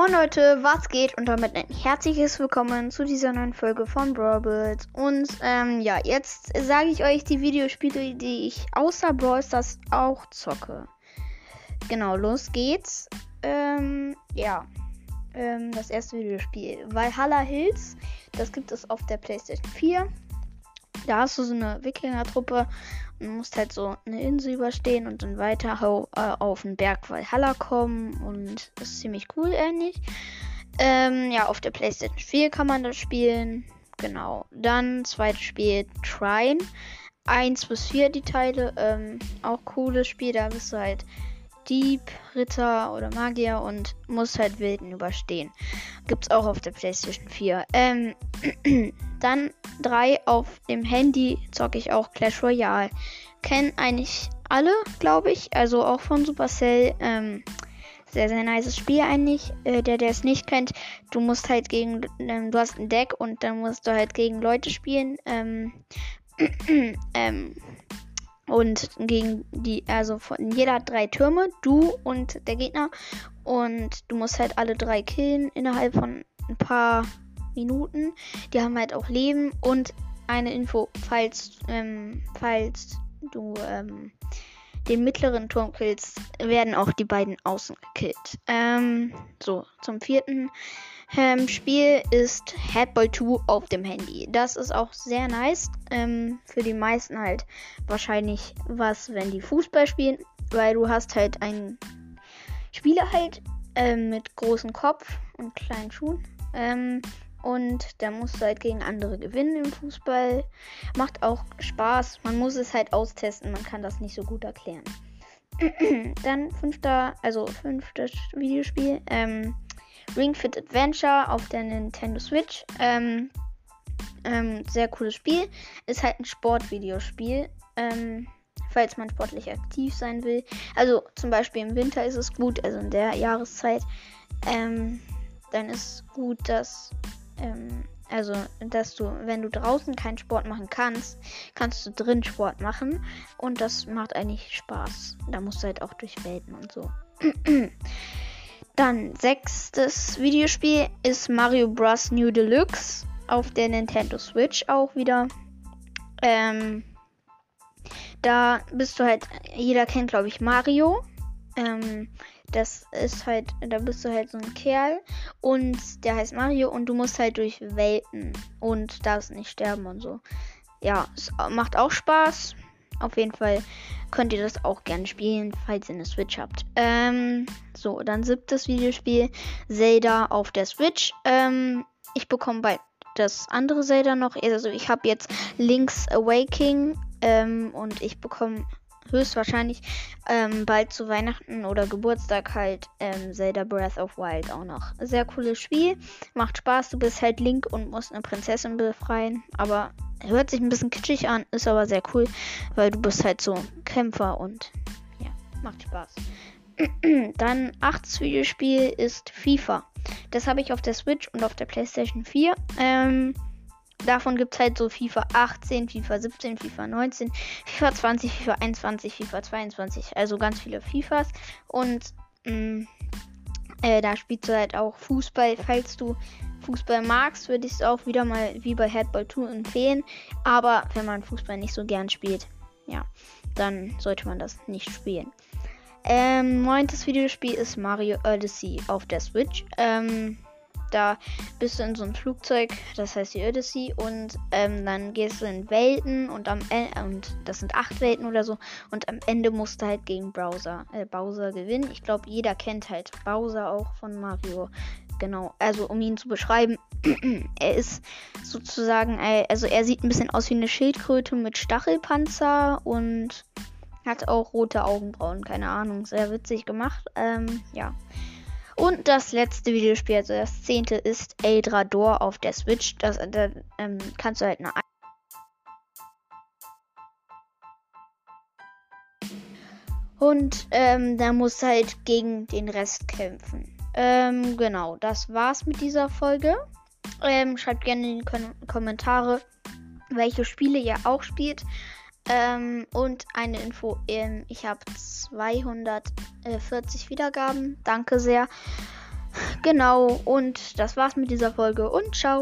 Moin Leute, was geht? Und damit ein herzliches Willkommen zu dieser neuen Folge von Brawl Und ähm, ja, jetzt sage ich euch die Videospiele, die ich außer Brawl Stars auch zocke. Genau, los geht's. Ähm, ja. Ähm, das erste Videospiel. Valhalla Hills. Das gibt es auf der PlayStation 4. Da hast du so eine Wikinger-Truppe und musst halt so eine Insel überstehen und dann weiter äh, auf den Berg Valhalla kommen. Und das ist ziemlich cool, ähnlich. Ähm, ja, auf der PlayStation 4 kann man das spielen. Genau. Dann zweites Spiel Trine. 1 bis 4 die Teile. Ähm, auch cooles Spiel. Da bist du halt Dieb, Ritter oder Magier und muss halt Wilden überstehen. Gibt's auch auf der PlayStation 4. Ähm, dann 3 auf dem Handy zocke ich auch Clash Royale. Kennen eigentlich alle, glaube ich. Also auch von Supercell. Ähm, sehr, sehr nice Spiel eigentlich. Äh, der, der es nicht kennt, du musst halt gegen, ähm, du hast ein Deck und dann musst du halt gegen Leute spielen. Ähm, ähm, und gegen die, also von jeder drei Türme, du und der Gegner. Und du musst halt alle drei killen innerhalb von ein paar Minuten. Die haben halt auch Leben und eine Info, falls, ähm, falls du ähm, den mittleren Turm killst, werden auch die beiden außen gekillt. Ähm, so, zum vierten ähm, Spiel ist Headball 2 auf dem Handy. Das ist auch sehr nice. Ähm, für die meisten halt wahrscheinlich was, wenn die Fußball spielen, weil du hast halt einen Spieler halt ähm, mit großem Kopf und kleinen Schuhen. Ähm, und der muss halt gegen andere gewinnen im Fußball. Macht auch Spaß. Man muss es halt austesten. Man kann das nicht so gut erklären. Dann fünfter, also fünftes Videospiel. Ähm, Ring Fit Adventure auf der Nintendo Switch. Ähm, ähm, sehr cooles Spiel. Ist halt ein Sportvideospiel. Ähm, falls man sportlich aktiv sein will. Also zum Beispiel im Winter ist es gut, also in der Jahreszeit. Ähm, dann ist gut, dass ähm, also, dass du, wenn du draußen keinen Sport machen kannst, kannst du drin Sport machen. Und das macht eigentlich Spaß. Da musst du halt auch durch Welten und so. Dann sechstes Videospiel ist Mario Bros. New Deluxe auf der Nintendo Switch auch wieder. Ähm, da bist du halt, jeder kennt glaube ich Mario. Ähm, das ist halt, da bist du halt so ein Kerl und der heißt Mario und du musst halt durch Welten und darfst nicht sterben und so. Ja, es macht auch Spaß. Auf jeden Fall könnt ihr das auch gerne spielen, falls ihr eine Switch habt. Ähm, so, dann siebtes Videospiel, Zelda auf der Switch. Ähm, ich bekomme bald das andere Zelda noch. Also ich habe jetzt Link's Awakening ähm, und ich bekomme höchstwahrscheinlich ähm, bald zu Weihnachten oder Geburtstag halt ähm, Zelda Breath of Wild auch noch. Sehr cooles Spiel, macht Spaß. Du bist halt Link und musst eine Prinzessin befreien, aber hört sich ein bisschen kitschig an, ist aber sehr cool, weil du bist halt so Kämpfer und ja, macht Spaß. Dann achtes Videospiel ist FIFA. Das habe ich auf der Switch und auf der PlayStation 4. Ähm, davon gibt es halt so FIFA 18, FIFA 17, FIFA 19, FIFA 20, FIFA 21, FIFA 22. Also ganz viele FIFAs. Und mh, mm, äh, da spielst du halt auch Fußball. Falls du Fußball magst, würde ich es auch wieder mal wie bei Headball 2 empfehlen. Aber wenn man Fußball nicht so gern spielt, ja, dann sollte man das nicht spielen. Ähm, neuntes Videospiel ist Mario Odyssey auf der Switch. Ähm, da bist du in so einem Flugzeug, das heißt die Odyssey, und ähm, dann gehst du in Welten und am Ende, und das sind acht Welten oder so, und am Ende musst du halt gegen Browser, äh, Bowser gewinnen. Ich glaube, jeder kennt halt Bowser auch von Mario. Genau, also um ihn zu beschreiben, er ist sozusagen, äh, also er sieht ein bisschen aus wie eine Schildkröte mit Stachelpanzer und hat auch rote Augenbrauen, keine Ahnung, sehr witzig gemacht. Ähm, ja. Und das letzte Videospiel, also das zehnte, ist Eldrador auf der Switch. Das, da ähm, kannst du halt eine. Und ähm, da musst du halt gegen den Rest kämpfen. Ähm, genau, das war's mit dieser Folge. Ähm, schreibt gerne in die Kom Kommentare, welche Spiele ihr auch spielt. Ähm, und eine Info, ähm, ich habe 240 Wiedergaben. Danke sehr. genau, und das war's mit dieser Folge und ciao.